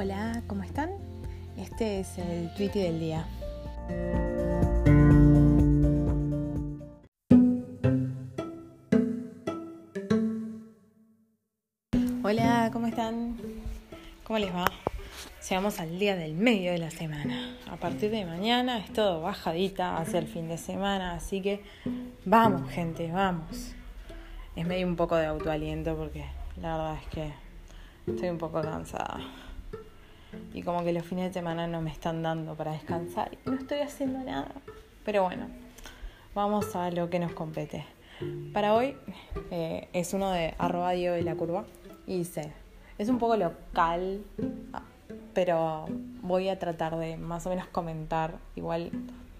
Hola, ¿cómo están? Este es el tweet del día. Hola, ¿cómo están? ¿Cómo les va? Llegamos al día del medio de la semana. A partir de mañana es todo bajadita hacia el fin de semana, así que vamos, gente, vamos. Es medio un poco de autoaliento porque la verdad es que estoy un poco cansada. Y como que los fines de semana no me están dando para descansar y no estoy haciendo nada. Pero bueno, vamos a lo que nos compete. Para hoy eh, es uno de arroba de la curva y dice, es un poco local, ah, pero voy a tratar de más o menos comentar. Igual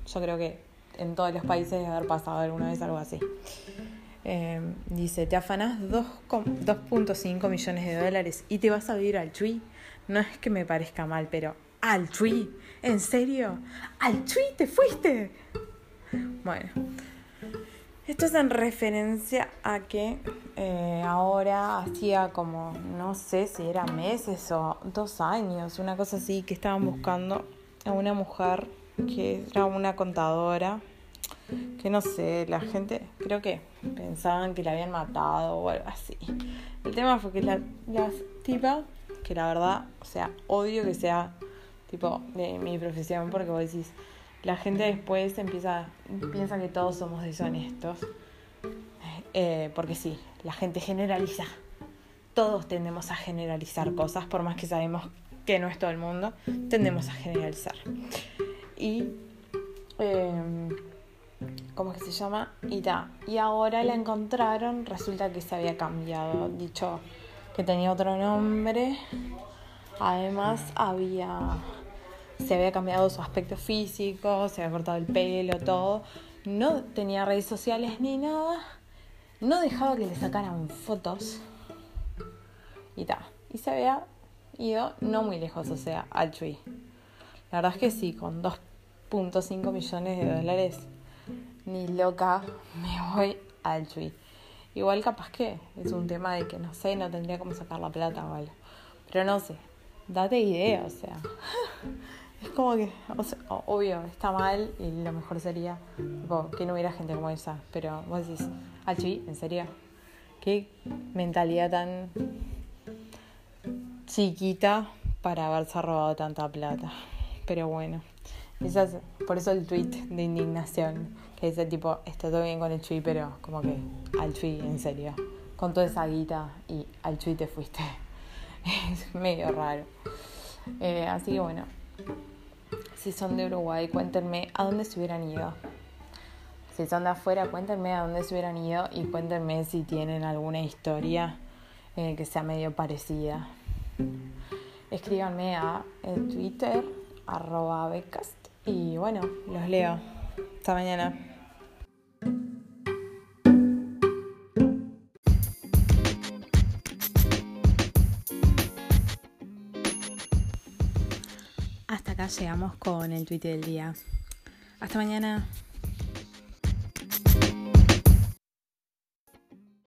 yo creo que en todos los países debe haber pasado alguna vez algo así. Eh, dice, te afanás 2.5 millones de dólares y te vas a vivir al Chui. No es que me parezca mal, pero al Chui. ¿En serio? ¿Al Chui te fuiste? Bueno, esto es en referencia a que eh, ahora hacía como, no sé si era meses o dos años, una cosa así, que estaban buscando a una mujer que era una contadora que no sé, la gente creo que pensaban que la habían matado o algo así. El tema fue que la, la tipa, que la verdad, o sea, odio que sea tipo de mi profesión porque vos decís, la gente después empieza, piensa que todos somos deshonestos. Eh, porque sí, la gente generaliza. Todos tendemos a generalizar cosas, por más que sabemos que no es todo el mundo, tendemos a generalizar. Y eh, ¿cómo es que se llama? Y Y ahora la encontraron, resulta que se había cambiado, dicho que tenía otro nombre. Además había se había cambiado su aspecto físico, se había cortado el pelo, todo. No tenía redes sociales ni nada. No dejaba que le sacaran fotos. Y ta. Y se había ido no muy lejos, o sea, al Chui. La verdad es que sí, con 2.5 millones de dólares ni loca me voy al Chui. Igual capaz que es un tema de que no sé, no tendría cómo sacar la plata o algo. Pero no sé, date idea, o sea. Es como que, o sea, obvio, está mal y lo mejor sería que no hubiera gente como esa. Pero vos decís, al Chui, ¿en serio? Qué mentalidad tan chiquita para haberse robado tanta plata. Pero bueno por eso el tweet de indignación, que dice tipo, está todo bien con el chui, pero como que al chui, en serio, con toda esa guita y al chui te fuiste. es medio raro. Eh, así que bueno, si son de Uruguay, cuéntenme a dónde se hubieran ido. Si son de afuera, cuéntenme a dónde se hubieran ido y cuéntenme si tienen alguna historia eh, que sea medio parecida. Escríbanme a Twitter arroba becas y bueno, los leo. Hasta mañana. Hasta acá llegamos con el tweet del día. Hasta mañana.